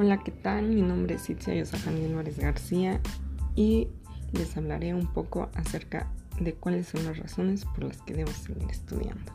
Hola, ¿qué tal? Mi nombre es Itzia Yosajani Álvarez García y les hablaré un poco acerca de cuáles son las razones por las que debo seguir estudiando.